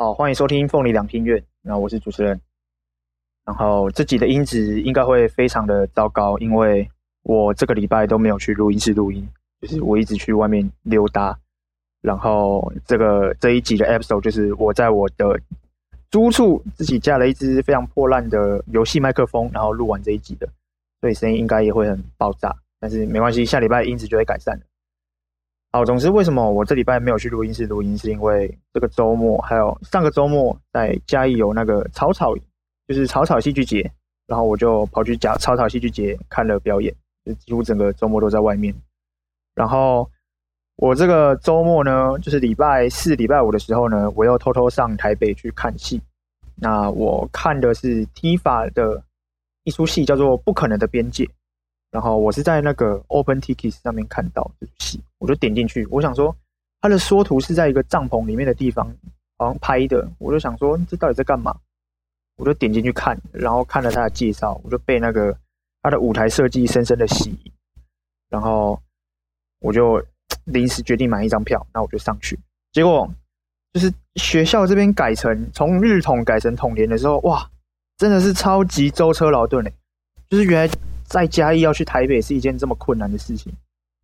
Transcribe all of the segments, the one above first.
好，欢迎收听凤梨两厅院。那我是主持人。然后这集的音质应该会非常的糟糕，因为我这个礼拜都没有去录音室录音，就是我一直去外面溜达。然后这个这一集的 episode 就是我在我的租处自己架了一支非常破烂的游戏麦克风，然后录完这一集的，所以声音应该也会很爆炸。但是没关系，下礼拜音质就会改善了。好，总之为什么我这礼拜没有去录音室录音，是因为这个周末还有上个周末在嘉义有那个草草，就是草草戏剧节，然后我就跑去讲草草戏剧节看了表演，就几乎整个周末都在外面。然后我这个周末呢，就是礼拜四、礼拜五的时候呢，我又偷偷上台北去看戏。那我看的是 TIFA 的一出戏，叫做《不可能的边界》。然后我是在那个 OpenTix 上面看到这部戏，我就点进去。我想说，它的缩图是在一个帐篷里面的地方，好像拍的。我就想说，这到底在干嘛？我就点进去看，然后看了他的介绍，我就被那个他的舞台设计深深的吸引。然后我就 临时决定买一张票，那我就上去。结果就是学校这边改成从日统改成统联的时候，哇，真的是超级舟车劳顿嘞！就是原来。在嘉义要去台北是一件这么困难的事情，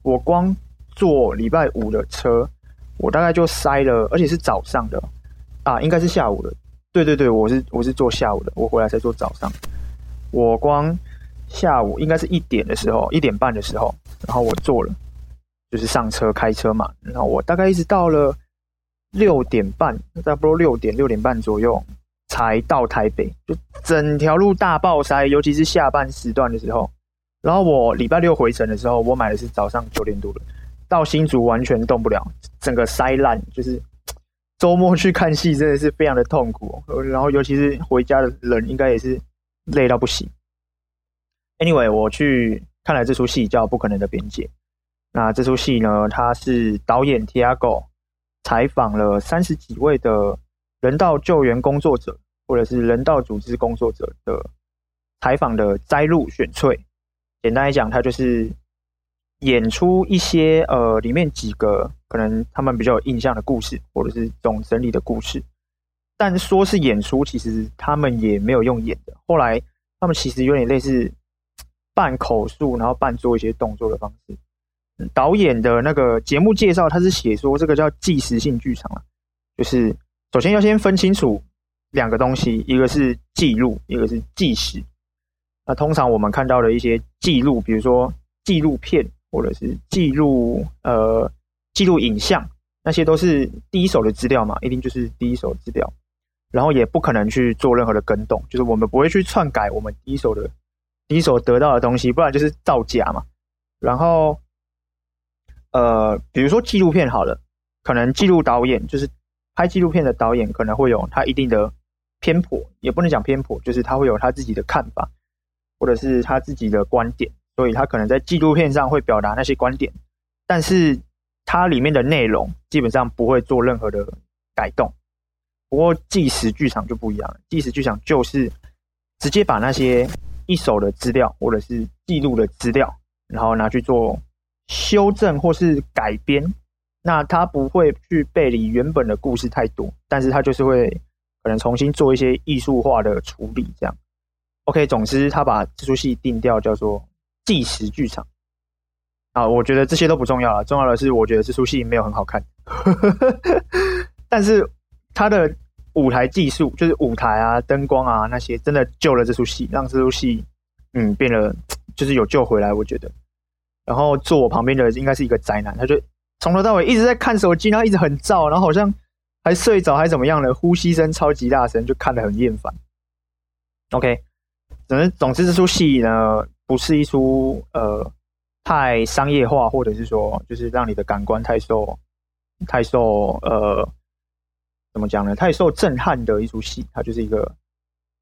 我光坐礼拜五的车，我大概就塞了，而且是早上的啊，应该是下午的。对对对，我是我是坐下午的，我回来才坐早上。我光下午应该是一点的时候，一点半的时候，然后我坐了，就是上车开车嘛，然后我大概一直到了六点半，差不多六点六点半左右。才到台北，就整条路大爆塞，尤其是下班时段的时候。然后我礼拜六回程的时候，我买的是早上九点多的，到新竹完全动不了，整个塞烂。就是 周末去看戏，真的是非常的痛苦。然后尤其是回家的人，应该也是累到不行。Anyway，我去看了这出戏，叫《不可能的边界》。那这出戏呢，它是导演 Tiago 采访了三十几位的人道救援工作者，或者是人道组织工作者的采访的摘录选粹。简单来讲，他就是演出一些呃里面几个可能他们比较有印象的故事，或者是总整理的故事。但说是演出，其实他们也没有用演的。后来他们其实有点类似半口述，然后半做一些动作的方式。导演的那个节目介绍，他是写说这个叫纪实性剧场啊，就是首先要先分清楚两个东西，一个是记录，一个是纪实。那通常我们看到的一些记录，比如说纪录片或者是记录呃记录影像，那些都是第一手的资料嘛，一定就是第一手资料，然后也不可能去做任何的更动，就是我们不会去篡改我们第一手的第一手得到的东西，不然就是造假嘛。然后呃，比如说纪录片好了，可能记录导演就是拍纪录片的导演可能会有他一定的偏颇，也不能讲偏颇，就是他会有他自己的看法。或者是他自己的观点，所以他可能在纪录片上会表达那些观点，但是它里面的内容基本上不会做任何的改动。不过纪实剧场就不一样了，纪实剧场就是直接把那些一手的资料或者是记录的资料，然后拿去做修正或是改编。那他不会去背离原本的故事太多，但是他就是会可能重新做一些艺术化的处理，这样。OK，总之他把这出戏定调叫做纪实剧场啊，我觉得这些都不重要了，重要的是我觉得这出戏没有很好看，但是他的舞台技术，就是舞台啊、灯光啊那些，真的救了这出戏，让这出戏嗯变得就是有救回来，我觉得。然后坐我旁边的应该是一个宅男，他就从头到尾一直在看手机，然后一直很燥，然后好像还睡着还怎么样的，呼吸声超级大声，就看得很厌烦。OK。总之，总之这出戏呢，不是一出呃太商业化，或者是说，就是让你的感官太受太受呃怎么讲呢？太受震撼的一出戏。它就是一个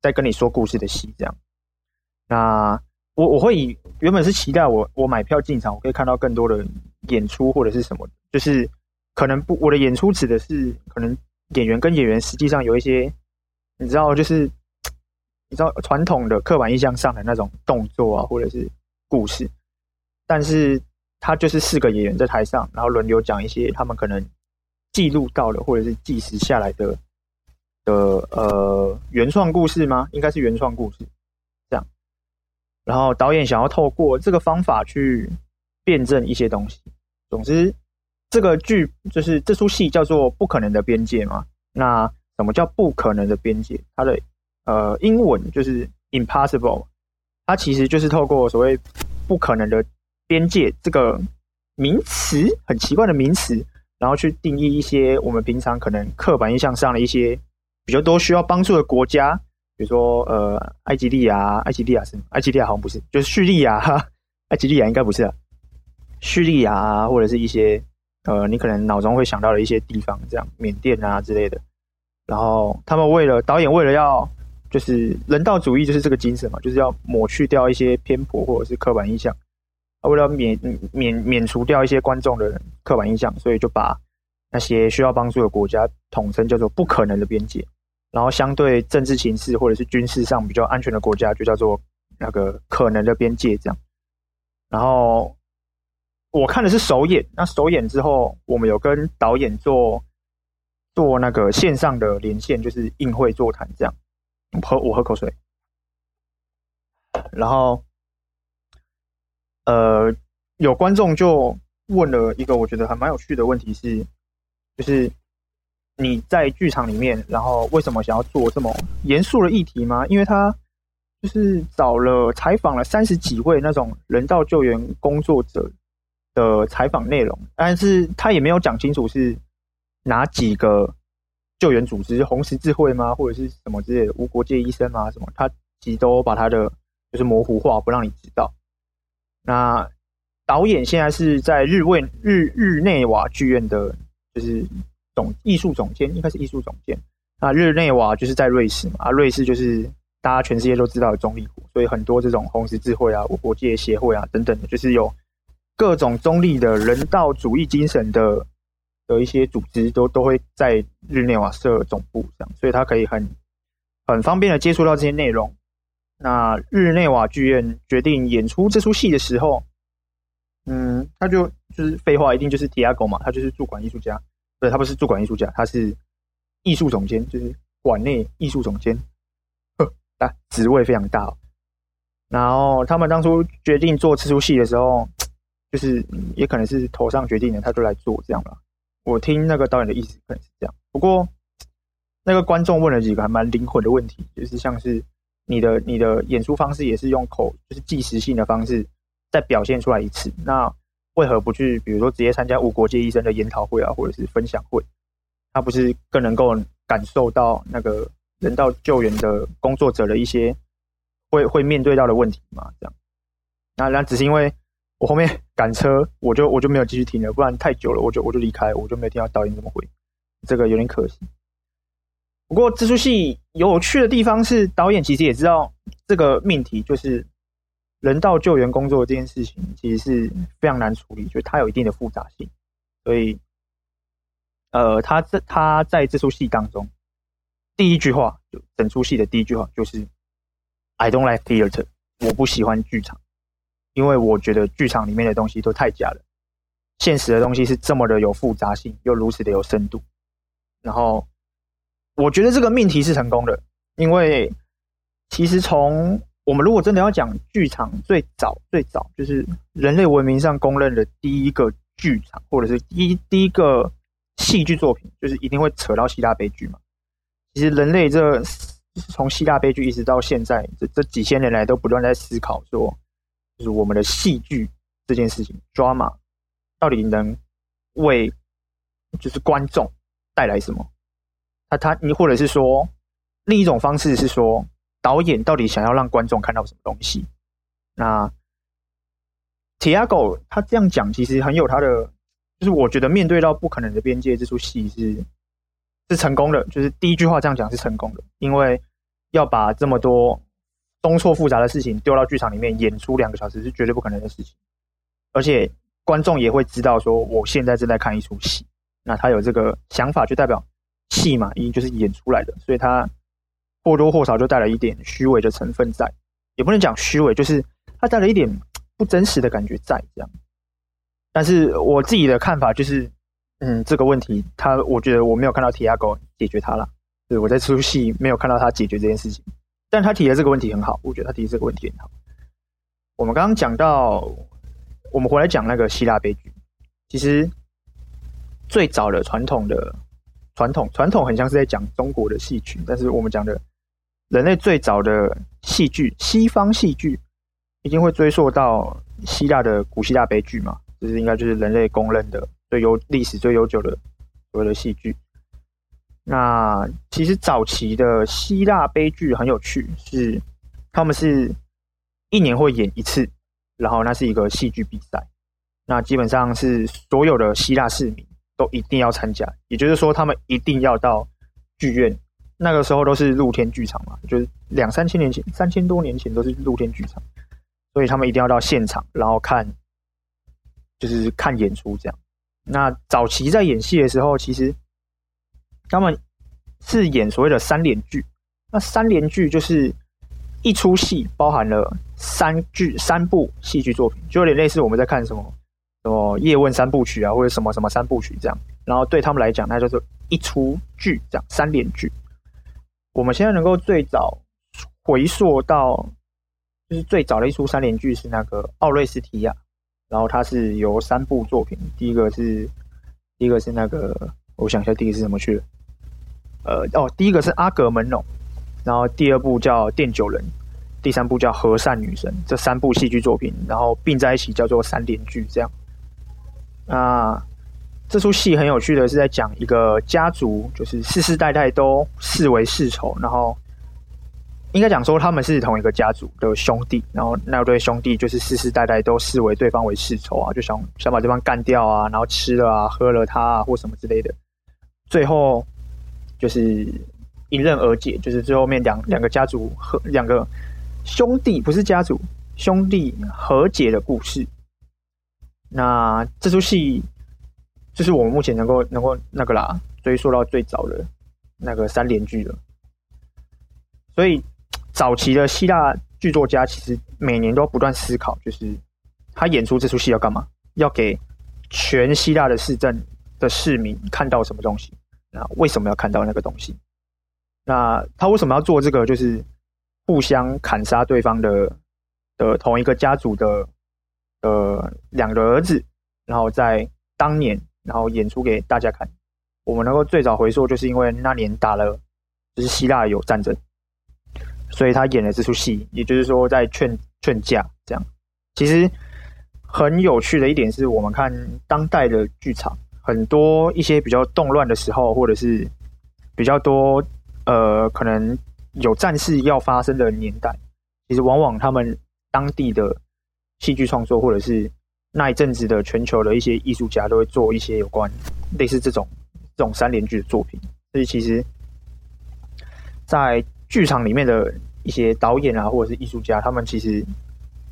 在跟你说故事的戏，这样。那我我会以原本是期待我我买票进场，我可以看到更多的演出或者是什么，就是可能不我的演出指的是可能演员跟演员实际上有一些你知道就是。你知道传统的刻板印象上的那种动作啊，或者是故事，但是他就是四个演员在台上，然后轮流讲一些他们可能记录到的或者是纪实下来的的呃原创故事吗？应该是原创故事，这样。然后导演想要透过这个方法去辩证一些东西。总之，这个剧就是这出戏叫做《不可能的边界》嘛。那什么叫不可能的边界？它的呃英文就是 impossible，它其实就是透过所谓不可能的边界这个名词，很奇怪的名词。然后去定义一些我们平常可能刻板印象上的一些比较多需要帮助的国家，比如说呃，埃及利亚，埃及利亚是埃及利亚好像不是，就是叙利亚哈，埃及利亚应该不是啊，叙利亚啊，或者是一些呃，你可能脑中会想到的一些地方，这样缅甸啊之类的。然后他们为了导演为了要就是人道主义就是这个精神嘛，就是要抹去掉一些偏颇或者是刻板印象啊。为了免免免除掉一些观众的刻板印象，所以就把那些需要帮助的国家统称叫做“不可能的边界”，然后相对政治形势或者是军事上比较安全的国家就叫做那个“可能的边界”这样。然后我看的是首演，那首演之后，我们有跟导演做做那个线上的连线，就是映会座谈这样。喝我喝口水，然后。呃，有观众就问了一个我觉得还蛮有趣的问题是，是就是你在剧场里面，然后为什么想要做这么严肃的议题吗？因为他就是找了采访了三十几位那种人道救援工作者的采访内容，但是他也没有讲清楚是哪几个救援组织，红十字会吗，或者是什么之类的，无国界医生吗？什么？他其实都把他的就是模糊化，不让你知道。那导演现在是在日问日日内瓦剧院的，就是总艺术总监，应该是艺术总监。那日内瓦就是在瑞士嘛，啊，瑞士就是大家全世界都知道的中立国，所以很多这种红十字会啊、无国界协会啊等等的，就是有各种中立的人道主义精神的的一些组织，都都会在日内瓦设总部，这样，所以他可以很很方便的接触到这些内容。那日内瓦剧院决定演出这出戏的时候，嗯，他就就是废话，一定就是 Tiago 嘛，他就是驻馆艺术家，对，他不是驻馆艺术家，他是艺术总监，就是馆内艺术总监，呵，啊，职位非常大哦。然后他们当初决定做这出戏的时候，就是也可能是头上决定的，他就来做这样吧。我听那个导演的意思可能是这样，不过那个观众问了几个还蛮灵魂的问题，就是像是。你的你的演出方式也是用口，就是即时性的方式再表现出来一次。那为何不去，比如说直接参加无国界医生的研讨会啊，或者是分享会？他不是更能够感受到那个人道救援的工作者的一些会会面对到的问题吗？这样？那那只是因为我后面赶车，我就我就没有继续听了，不然太久了，我就我就离开，我就没有听到导演怎么回，这个有点可惜。不过这出戏有趣的地方是，导演其实也知道这个命题，就是人道救援工作这件事情，其实是非常难处理，就是它有一定的复杂性。所以，呃，他在他在这出戏当中，第一句话就整出戏的第一句话就是 “I don't like theater”，我不喜欢剧场，因为我觉得剧场里面的东西都太假了，现实的东西是这么的有复杂性，又如此的有深度，然后。我觉得这个命题是成功的，因为其实从我们如果真的要讲剧场最早最早，就是人类文明上公认的第一个剧场，或者是第一第一个戏剧作品，就是一定会扯到希腊悲剧嘛。其实人类这从希腊悲剧一直到现在，这这几千年来都不断在思考说，就是我们的戏剧这件事情，drama 到底能为就是观众带来什么？那他，你或者是说，另一种方式是说，导演到底想要让观众看到什么东西？那 Tiago 他这样讲，其实很有他的，就是我觉得面对到不可能的边界这出戏是是成功的，就是第一句话这样讲是成功的，因为要把这么多东错复杂的事情丢到剧场里面演出两个小时是绝对不可能的事情，而且观众也会知道说，我现在正在看一出戏，那他有这个想法，就代表。戏嘛，一就是演出来的，所以他或多或少就带了一点虚伪的成分在，也不能讲虚伪，就是他带了一点不真实的感觉在这样。但是我自己的看法就是，嗯，这个问题，他我觉得我没有看到 Tiago 解决它了，对我在出戏没有看到他解决这件事情，但他提的这个问题很好，我觉得他提的这个问题很好。我们刚刚讲到，我们回来讲那个希腊悲剧，其实最早的传统的传统传统很像是在讲中国的戏曲，但是我们讲的人类最早的戏剧，西方戏剧一定会追溯到希腊的古希腊悲剧嘛，这是应该就是人类公认的最悠历史最悠久的所谓的戏剧。那其实早期的希腊悲剧很有趣，是他们是一年会演一次，然后那是一个戏剧比赛，那基本上是所有的希腊市民都一定要参加，也就是说他们一定要到剧院，那个时候都是露天剧场嘛，就是两三千年前、三千多年前都是露天剧场，所以他们一定要到现场，然后看，就是看演出这样。那早期在演戏的时候，其实。他们是演所谓的三连剧，那三连剧就是一出戏包含了三剧三部戏剧作品，就有点类似我们在看什么什么叶问三部曲啊，或者什么什么三部曲这样。然后对他们来讲，那就是一出剧这样三连剧。我们现在能够最早回溯到，就是最早的一出三连剧是那个奥瑞斯提亚，然后它是由三部作品，第一个是第一个是那个。我想一下，第一个是什么去的？呃，哦，第一个是阿格门农，然后第二部叫奠酒人，第三部叫和善女神，这三部戏剧作品，然后并在一起叫做三连剧，这样。那这出戏很有趣的是在讲一个家族，就是世世代代都视为世仇，然后。应该讲说他们是同一个家族的兄弟，然后那对兄弟就是世世代代都视为对方为世仇啊，就想想把对方干掉啊，然后吃了啊、喝了他啊或什么之类的，最后就是迎刃而解，就是最后面两两个家族和两个兄弟不是家族兄弟和解的故事。那这出戏就是我们目前能够能够那个啦，追溯到最早的那个三连剧了，所以。早期的希腊剧作家其实每年都不断思考，就是他演出这出戏要干嘛？要给全希腊的市政的市民看到什么东西？那为什么要看到那个东西？那他为什么要做这个？就是互相砍杀对方的的同一个家族的呃两个儿子，然后在当年，然后演出给大家看。我们能够最早回溯，就是因为那年打了，就是希腊有战争。所以他演了这出戏，也就是说在劝劝架这样。其实很有趣的一点是，我们看当代的剧场，很多一些比较动乱的时候，或者是比较多呃可能有战事要发生的年代，其实往往他们当地的戏剧创作，或者是那一阵子的全球的一些艺术家，都会做一些有关类似这种这种三连剧的作品。所以其实，在剧场里面的一些导演啊，或者是艺术家，他们其实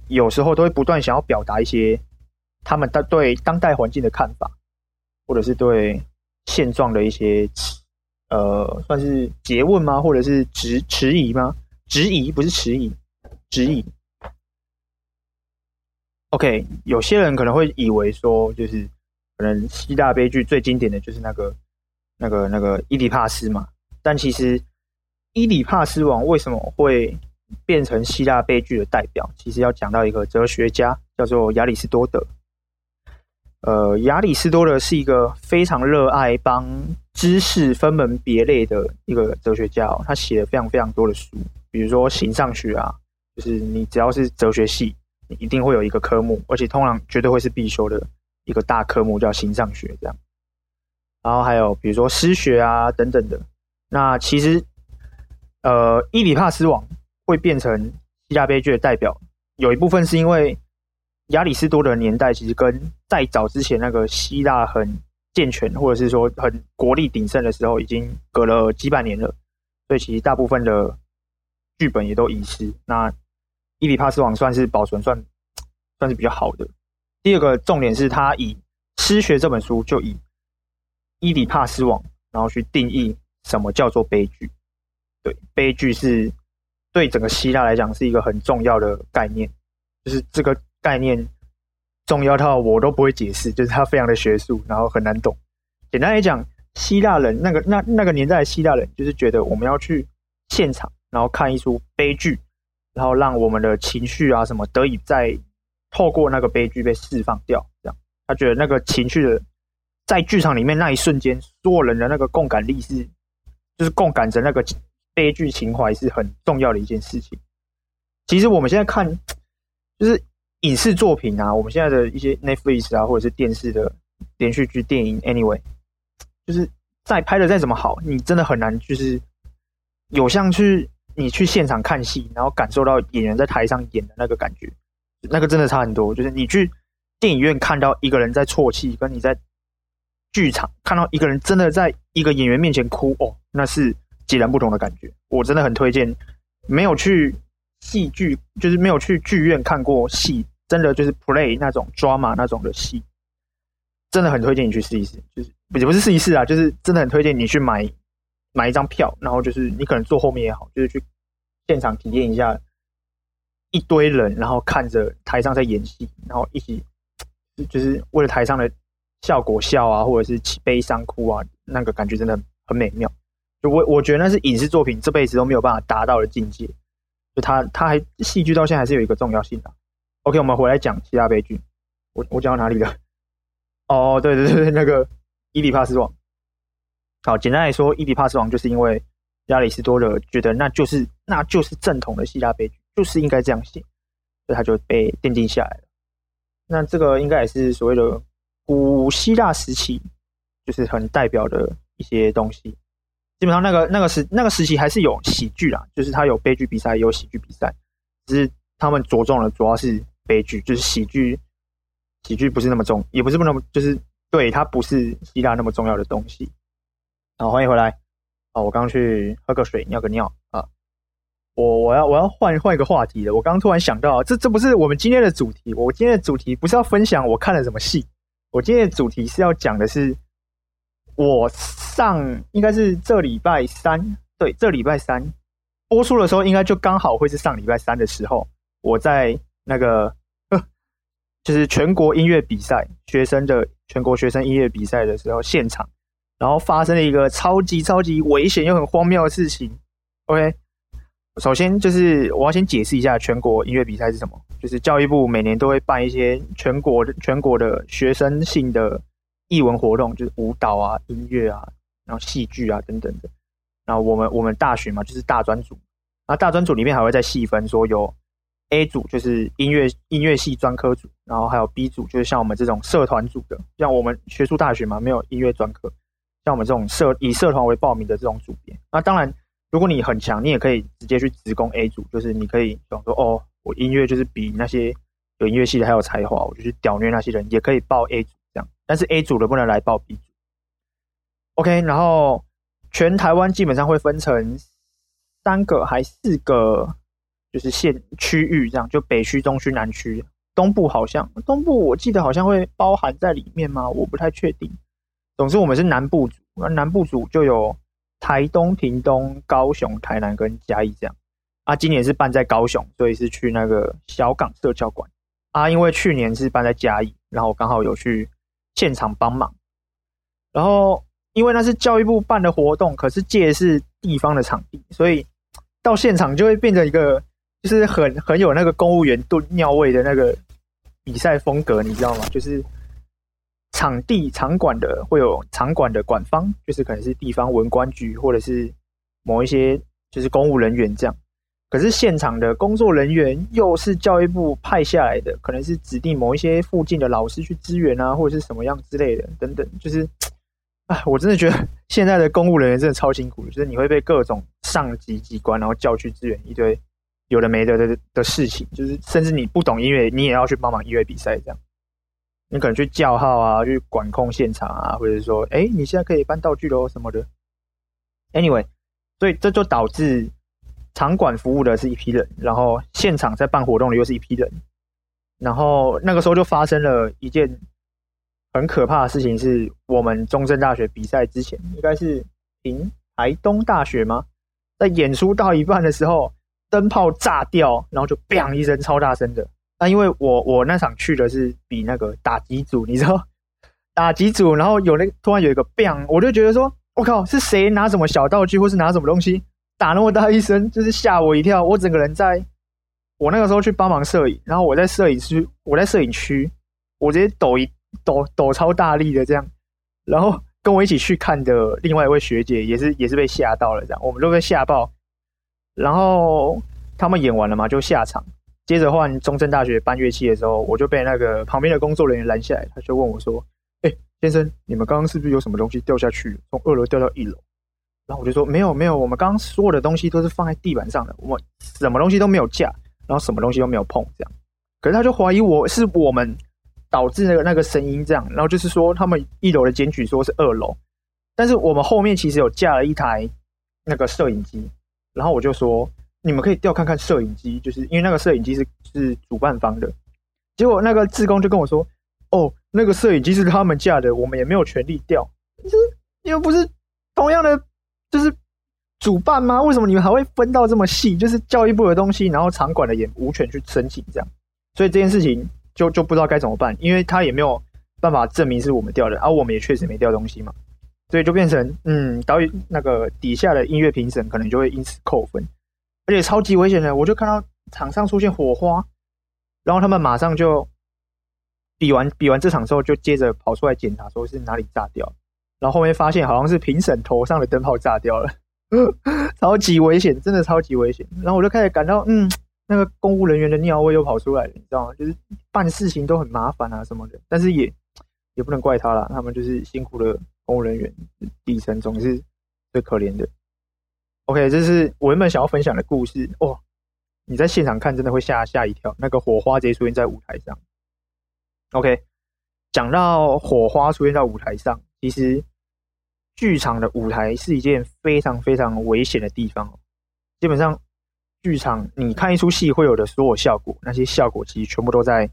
有时候都会不断想要表达一些他们的对当代环境的看法，或者是对现状的一些呃，算是诘问吗？或者是质质疑吗？质疑不是迟疑，质疑。OK，有些人可能会以为说，就是可能希腊悲剧最经典的就是那个那个那个伊底帕斯嘛，但其实。伊底帕斯王为什么会变成希腊悲剧的代表？其实要讲到一个哲学家，叫做亚里士多德。呃，亚里士多德是一个非常热爱帮知识分门别类的一个哲学家哦。他写了非常非常多的书，比如说形上学啊，就是你只要是哲学系，你一定会有一个科目，而且通常绝对会是必修的一个大科目，叫形上学这样。然后还有比如说诗学啊等等的。那其实。呃，伊里帕斯王会变成希腊悲剧的代表，有一部分是因为亚里士多德年代其实跟再早之前那个希腊很健全，或者是说很国力鼎盛的时候，已经隔了几百年了，所以其实大部分的剧本也都遗失。那伊里帕斯王算是保存算算是比较好的。第二个重点是他以诗学这本书就以伊里帕斯王，然后去定义什么叫做悲剧。对，悲剧是对整个希腊来讲是一个很重要的概念，就是这个概念重要到我都不会解释，就是它非常的学术，然后很难懂。简单来讲，希腊人那个那那个年代的希腊人，就是觉得我们要去现场，然后看一出悲剧，然后让我们的情绪啊什么得以在透过那个悲剧被释放掉。这样，他觉得那个情绪的在剧场里面那一瞬间，所有人的那个共感力是，就是共感着那个悲剧情怀是很重要的一件事情。其实我们现在看，就是影视作品啊，我们现在的一些 Netflix 啊，或者是电视的连续剧、电影，anyway。就是再拍的再怎么好，你真的很难，就是有像去你去现场看戏，然后感受到演员在台上演的那个感觉，那个真的差很多。就是你去电影院看到一个人在啜泣，跟你在剧场看到一个人真的在一个演员面前哭，哦，那是截然不同的感觉。我真的很推荐，没有去戏剧，就是没有去剧院看过戏，真的就是 play 那种 drama 那种的戏，真的很推荐你去试一试，就是。也不是试一试啊，就是真的很推荐你去买买一张票，然后就是你可能坐后面也好，就是去现场体验一下一堆人，然后看着台上在演戏，然后一起就是为了台上的效果笑啊，或者是起悲伤哭啊，那个感觉真的很美妙。就我我觉得那是影视作品这辈子都没有办法达到的境界。就他他还戏剧到现在还是有一个重要性的。OK，我们回来讲希腊悲剧。我我讲到哪里了？哦，对对对，那个。伊底帕斯王，好，简单来说，伊底帕斯王就是因为亚里士多德觉得那就是那就是正统的希腊悲剧，就是应该这样写，所以他就被奠定下来了。那这个应该也是所谓的古希腊时期，就是很代表的一些东西。基本上那个那个时那个时期还是有喜剧啦，就是他有悲剧比赛，也有喜剧比赛，只是他们着重的主要是悲剧，就是喜剧，喜剧不是那么重，也不是那么就是。对，它不是希腊那么重要的东西。好，欢迎回来。好，我刚去喝个水，尿个尿啊。我我要我要换换一个话题了。我刚突然想到，这这不是我们今天的主题。我今天的主题不是要分享我看了什么戏。我今天的主题是要讲的是，我上应该是这礼拜三，对，这礼拜三播出的时候，应该就刚好会是上礼拜三的时候，我在那个。就是全国音乐比赛学生的全国学生音乐比赛的时候，现场，然后发生了一个超级超级危险又很荒谬的事情。OK，首先就是我要先解释一下全国音乐比赛是什么。就是教育部每年都会办一些全国的全国的学生性的艺文活动，就是舞蹈啊、音乐啊、然后戏剧啊等等的。然后我们我们大学嘛，就是大专组，那大专组里面还会再细分说有。A 组就是音乐音乐系专科组，然后还有 B 组就是像我们这种社团组的，像我们学术大学嘛，没有音乐专科，像我们这种社以社团为报名的这种组别。那当然，如果你很强，你也可以直接去直攻 A 组，就是你可以想说，哦，我音乐就是比那些有音乐系的还有才华，我就去屌虐那些人，也可以报 A 组这样。但是 A 组的不能来报 B 组。OK，然后全台湾基本上会分成三个还四个。就是县区域这样，就北区、中区、南区，东部好像东部我记得好像会包含在里面吗？我不太确定。总之我们是南部组，那南部组就有台东、屏东、高雄、台南跟嘉义这样。啊，今年是办在高雄，所以是去那个小港社教馆。啊，因为去年是办在嘉义，然后刚好有去现场帮忙。然后因为那是教育部办的活动，可是借的是地方的场地，所以到现场就会变成一个。就是很很有那个公务员蹲尿位的那个比赛风格，你知道吗？就是场地场馆的会有场馆的馆方，就是可能是地方文管局或者是某一些就是公务人员这样。可是现场的工作人员又是教育部派下来的，可能是指定某一些附近的老师去支援啊，或者是什么样之类的等等。就是啊，我真的觉得现在的公务人员真的超辛苦，就是你会被各种上级机关然后叫去支援一堆。有的没的的的事情，就是甚至你不懂音乐，你也要去帮忙音乐比赛这样。你可能去叫号啊，去管控现场啊，或者说，哎，你现在可以搬道具喽什么的。Anyway，所以这就导致场馆服务的是一批人，然后现场在办活动的又是一批人。然后那个时候就发生了一件很可怕的事情，是我们中正大学比赛之前，应该是凭台东大学吗？在演出到一半的时候。灯泡炸掉，然后就 “bang” 一声，超大声的。那因为我我那场去的是比那个打击组，你知道，打几组，然后有那突然有一个 bang，我就觉得说，我靠，是谁拿什么小道具，或是拿什么东西打那么大一声，就是吓我一跳。我整个人在，我那个时候去帮忙摄影，然后我在摄影区，我在摄影区，我直接抖一抖抖超大力的这样，然后跟我一起去看的另外一位学姐也是也是被吓到了这样，我们都被吓爆。然后他们演完了嘛，就下场。接着换中正大学搬乐器的时候，我就被那个旁边的工作人员拦下来，他就问我说：“哎、先生，你们刚刚是不是有什么东西掉下去，从二楼掉到一楼？”然后我就说：“没有，没有，我们刚刚所有的东西都是放在地板上的，我们什么东西都没有架，然后什么东西都没有碰，这样。”可是他就怀疑我是我们导致那个那个声音这样，然后就是说他们一楼的检举说是二楼，但是我们后面其实有架了一台那个摄影机，然后我就说。你们可以调看看摄影机，就是因为那个摄影机是是主办方的。结果那个志工就跟我说：“哦，那个摄影机是他们架的，我们也没有权利调。就是你们不是同样的，就是主办吗？为什么你们还会分到这么细？就是教育部的东西，然后场馆的也无权去申请这样。所以这件事情就就不知道该怎么办，因为他也没有办法证明是我们调的，而、我们也确实没调东西嘛。所以就变成嗯，导演那个底下的音乐评审可能就会因此扣分。”而且超级危险的，我就看到场上出现火花，然后他们马上就比完比完这场之后，就接着跑出来检查，说是哪里炸掉，然后后面发现好像是评审头上的灯泡炸掉了，超级危险，真的超级危险。然后我就开始感到，嗯，那个公务人员的尿味又跑出来了，你知道吗？就是办事情都很麻烦啊什么的，但是也也不能怪他啦，他们就是辛苦了公务人员，底层总是最可怜的。OK，这是我原本想要分享的故事哦。你在现场看，真的会吓吓一跳。那个火花直接出现在舞台上。OK，讲到火花出现在舞台上，其实剧场的舞台是一件非常非常危险的地方哦。基本上，剧场你看一出戏会有的所有效果，那些效果其实全部都在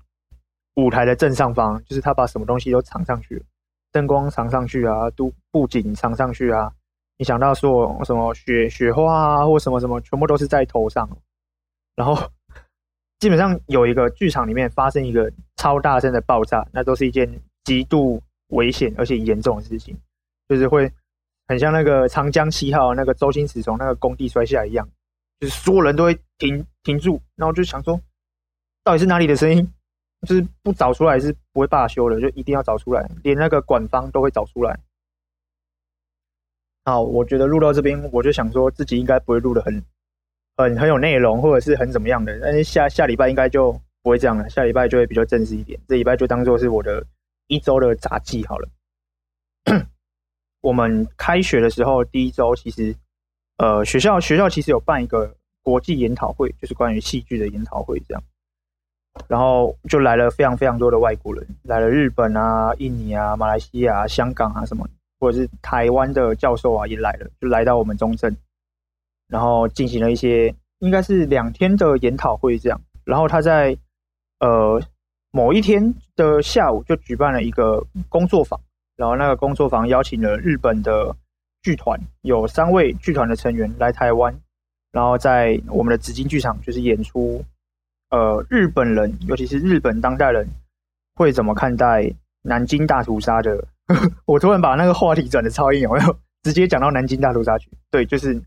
舞台的正上方，就是他把什么东西都藏上去了，灯光藏上去啊，都布景藏上去啊。你想到说什么雪雪花啊，或什么什么，全部都是在头上。然后基本上有一个剧场里面发生一个超大声的爆炸，那都是一件极度危险而且严重的事情，就是会很像那个长江七号那个周星驰从那个工地摔下来一样，就是所有人都会停停住，然后就想说到底是哪里的声音，就是不找出来是不会罢休的，就一定要找出来，连那个馆方都会找出来。好，我觉得录到这边，我就想说自己应该不会录的很、很、很有内容，或者是很怎么样的。但是下下礼拜应该就不会这样了，下礼拜就会比较正式一点。这礼拜就当做是我的一周的杂记好了。我们开学的时候第一周，其实呃学校学校其实有办一个国际研讨会，就是关于戏剧的研讨会这样。然后就来了非常非常多的外国人，来了日本啊、印尼啊、马来西亚、香港啊什么。或者是台湾的教授啊，也来了，就来到我们中正，然后进行了一些应该是两天的研讨会这样。然后他在呃某一天的下午就举办了一个工作坊，然后那个工作坊邀请了日本的剧团，有三位剧团的成员来台湾，然后在我们的紫金剧场就是演出，呃，日本人尤其是日本当代人会怎么看待南京大屠杀的。我突然把那个话题转的超硬，有没有 直接讲到南京大屠杀去？对，就是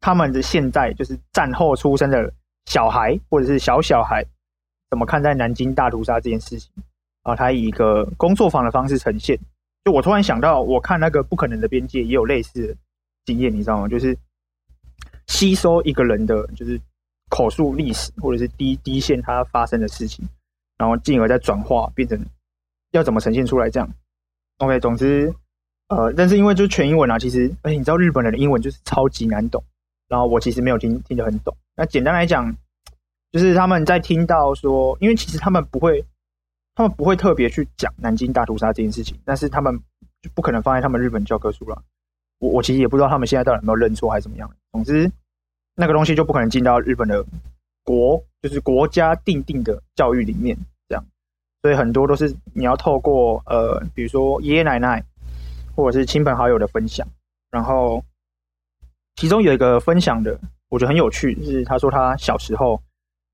他们的现在就是战后出生的小孩或者是小小孩，怎么看待南京大屠杀这件事情？啊，他以一个工作坊的方式呈现。就我突然想到，我看那个《不可能的边界》也有类似的经验，你知道吗？就是吸收一个人的就是口述历史，或者是第一第一线他发生的事情，然后进而再转化变成要怎么呈现出来这样。OK，总之，呃，但是因为就是全英文啊，其实，哎，你知道日本人的英文就是超级难懂，然后我其实没有听听得很懂。那简单来讲，就是他们在听到说，因为其实他们不会，他们不会特别去讲南京大屠杀这件事情，但是他们就不可能放在他们日本教科书了。我我其实也不知道他们现在到底有没有认错还是怎么样。总之，那个东西就不可能进到日本的国，就是国家定定的教育里面这样。所以很多都是你要透过呃，比如说爷爷奶奶或者是亲朋好友的分享，然后其中有一个分享的，我觉得很有趣，是他说他小时候，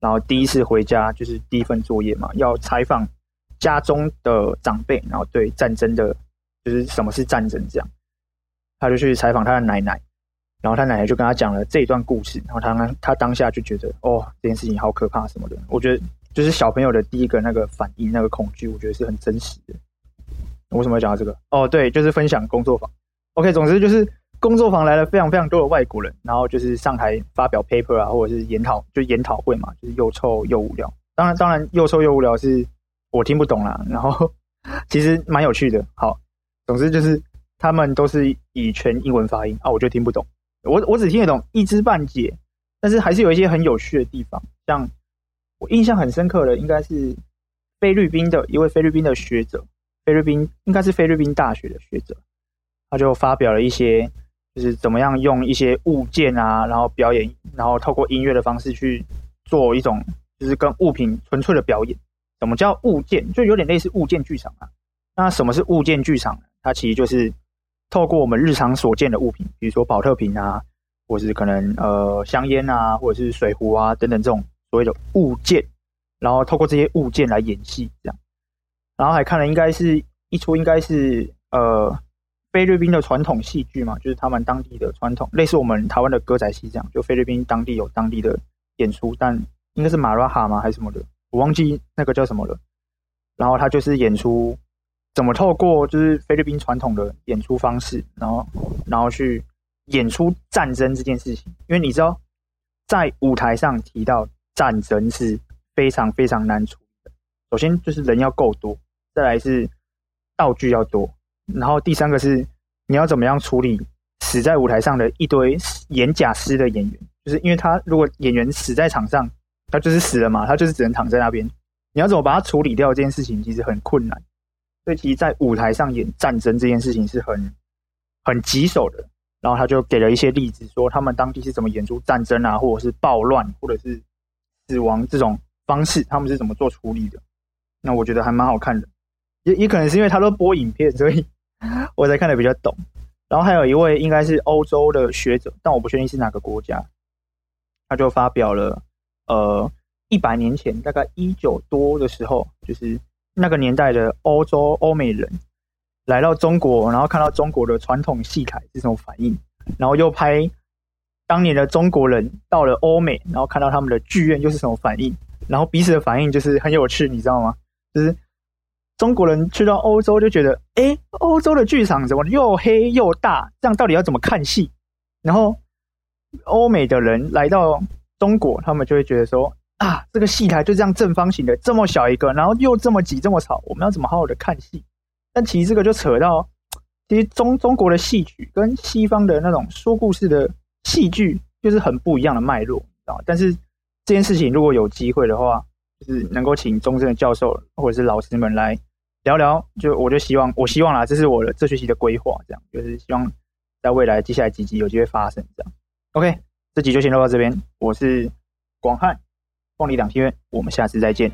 然后第一次回家就是第一份作业嘛，要采访家中的长辈，然后对战争的，就是什么是战争这样，他就去采访他的奶奶，然后他奶奶就跟他讲了这一段故事，然后他他当下就觉得哦，这件事情好可怕什么的。我觉得就是小朋友的第一个那个反应，那个恐惧，我觉得是很真实的。为什么要讲到这个？哦，对，就是分享工作坊。OK，总之就是工作坊来了非常非常多的外国人，然后就是上台发表 paper 啊，或者是研讨，就研讨会嘛，就是又臭又无聊。当然，当然又臭又无聊是我听不懂啦。然后 其实蛮有趣的。好，总之就是他们都是以全英文发音啊，我就听不懂。我我只听得懂一知半解，但是还是有一些很有趣的地方。像我印象很深刻的，应该是菲律宾的一位菲律宾的学者，菲律宾应该是菲律宾大学的学者，他就发表了一些，就是怎么样用一些物件啊，然后表演，然后透过音乐的方式去做一种。就是跟物品纯粹的表演，什么叫物件？就有点类似物件剧场啊。那什么是物件剧场呢？它其实就是透过我们日常所见的物品，比如说宝特瓶啊，或是可能呃香烟啊，或者是水壶啊等等这种所谓的物件，然后透过这些物件来演戏这样。然后还看了应该是一出应该是呃菲律宾的传统戏剧嘛，就是他们当地的传统，类似我们台湾的歌仔戏这样，就菲律宾当地有当地的演出，但。应该是马拉哈吗？还是什么的？我忘记那个叫什么了。然后他就是演出，怎么透过就是菲律宾传统的演出方式，然后然后去演出战争这件事情。因为你知道，在舞台上提到战争是非常非常难处理的。首先就是人要够多，再来是道具要多，然后第三个是你要怎么样处理死在舞台上的一堆演假尸的演员，就是因为他如果演员死在场上。他就是死了嘛，他就是只能躺在那边。你要怎么把它处理掉？这件事情其实很困难。所以，其实，在舞台上演战争这件事情是很很棘手的。然后，他就给了一些例子，说他们当地是怎么演出战争啊，或者是暴乱，或者是死亡这种方式，他们是怎么做处理的。那我觉得还蛮好看的。也也可能是因为他都播影片，所以 我才看得比较懂。然后，还有一位应该是欧洲的学者，但我不确定是哪个国家，他就发表了。呃，一百年前，大概一九多的时候，就是那个年代的欧洲欧美人来到中国，然后看到中国的传统戏台是什么反应，然后又拍当年的中国人到了欧美，然后看到他们的剧院又是什么反应，然后彼此的反应就是很有趣，你知道吗？就是中国人去到欧洲就觉得，哎，欧洲的剧场怎么又黑又大，这样到底要怎么看戏？然后欧美的人来到。中国他们就会觉得说啊，这个戏台就这样正方形的这么小一个，然后又这么挤这么吵，我们要怎么好好的看戏？但其实这个就扯到，其实中中国的戏曲跟西方的那种说故事的戏剧就是很不一样的脉络，你知道？但是这件事情如果有机会的话，就是能够请中正的教授或者是老师们来聊聊，就我就希望，我希望啦，这是我的这学期的规划，这样就是希望在未来接下来几集有机会发生这样。OK。这集就先录到这边，我是广汉，凤梨两厅院，我们下次再见。